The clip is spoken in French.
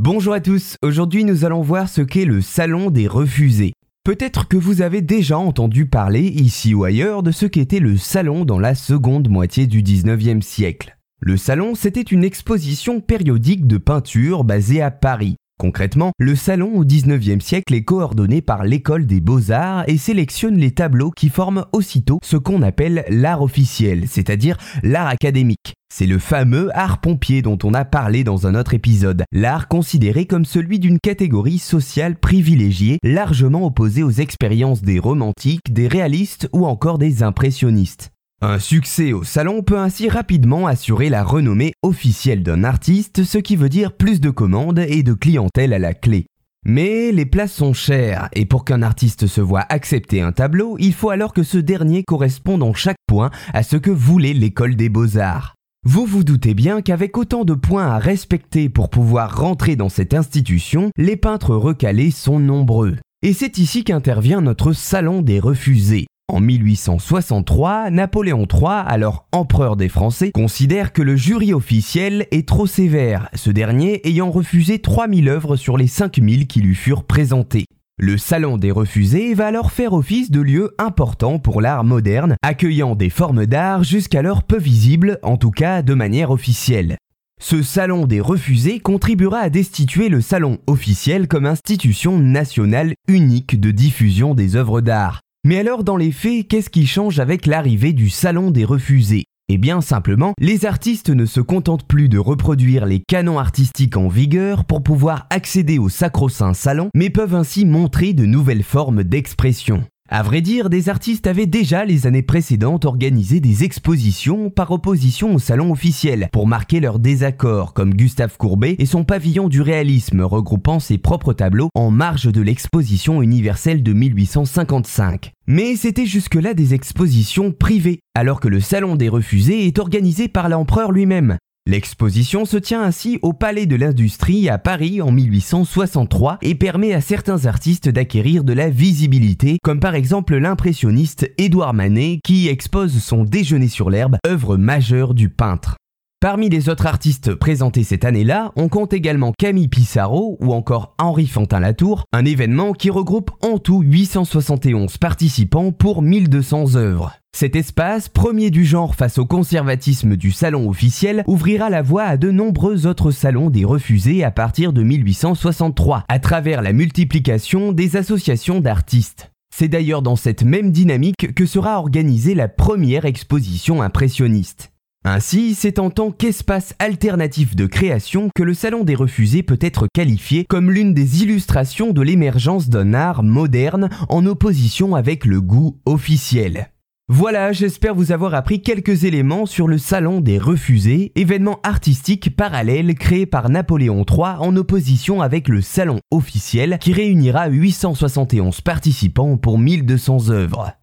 Bonjour à tous, aujourd'hui nous allons voir ce qu'est le Salon des refusés. Peut-être que vous avez déjà entendu parler, ici ou ailleurs, de ce qu'était le Salon dans la seconde moitié du 19e siècle. Le Salon, c'était une exposition périodique de peinture basée à Paris. Concrètement, le salon au 19e siècle est coordonné par l'école des beaux-arts et sélectionne les tableaux qui forment aussitôt ce qu'on appelle l'art officiel, c'est-à-dire l'art académique. C'est le fameux art pompier dont on a parlé dans un autre épisode, l'art considéré comme celui d'une catégorie sociale privilégiée, largement opposée aux expériences des romantiques, des réalistes ou encore des impressionnistes. Un succès au salon peut ainsi rapidement assurer la renommée officielle d'un artiste, ce qui veut dire plus de commandes et de clientèle à la clé. Mais les places sont chères, et pour qu'un artiste se voit accepter un tableau, il faut alors que ce dernier corresponde en chaque point à ce que voulait l'école des beaux-arts. Vous vous doutez bien qu'avec autant de points à respecter pour pouvoir rentrer dans cette institution, les peintres recalés sont nombreux. Et c'est ici qu'intervient notre salon des refusés. En 1863, Napoléon III, alors empereur des Français, considère que le jury officiel est trop sévère, ce dernier ayant refusé 3000 œuvres sur les 5000 qui lui furent présentées. Le Salon des refusés va alors faire office de lieu important pour l'art moderne, accueillant des formes d'art jusqu'alors peu visibles, en tout cas de manière officielle. Ce Salon des refusés contribuera à destituer le Salon officiel comme institution nationale unique de diffusion des œuvres d'art. Mais alors dans les faits, qu'est-ce qui change avec l'arrivée du Salon des refusés? Eh bien simplement, les artistes ne se contentent plus de reproduire les canons artistiques en vigueur pour pouvoir accéder au sacro-saint salon, mais peuvent ainsi montrer de nouvelles formes d'expression. À vrai dire, des artistes avaient déjà les années précédentes organisé des expositions par opposition au salon officiel pour marquer leur désaccord, comme Gustave Courbet et son pavillon du réalisme regroupant ses propres tableaux en marge de l'exposition universelle de 1855. Mais c'était jusque-là des expositions privées, alors que le salon des refusés est organisé par l'empereur lui-même. L'exposition se tient ainsi au Palais de l'Industrie à Paris en 1863 et permet à certains artistes d'acquérir de la visibilité, comme par exemple l'impressionniste Édouard Manet qui expose son Déjeuner sur l'herbe, œuvre majeure du peintre. Parmi les autres artistes présentés cette année-là, on compte également Camille Pissarro ou encore Henri Fantin-Latour, un événement qui regroupe en tout 871 participants pour 1200 œuvres. Cet espace, premier du genre face au conservatisme du salon officiel, ouvrira la voie à de nombreux autres salons des refusés à partir de 1863, à travers la multiplication des associations d'artistes. C'est d'ailleurs dans cette même dynamique que sera organisée la première exposition impressionniste. Ainsi, c'est en tant qu'espace alternatif de création que le Salon des Refusés peut être qualifié comme l'une des illustrations de l'émergence d'un art moderne en opposition avec le goût officiel. Voilà, j'espère vous avoir appris quelques éléments sur le Salon des Refusés, événement artistique parallèle créé par Napoléon III en opposition avec le Salon officiel qui réunira 871 participants pour 1200 œuvres.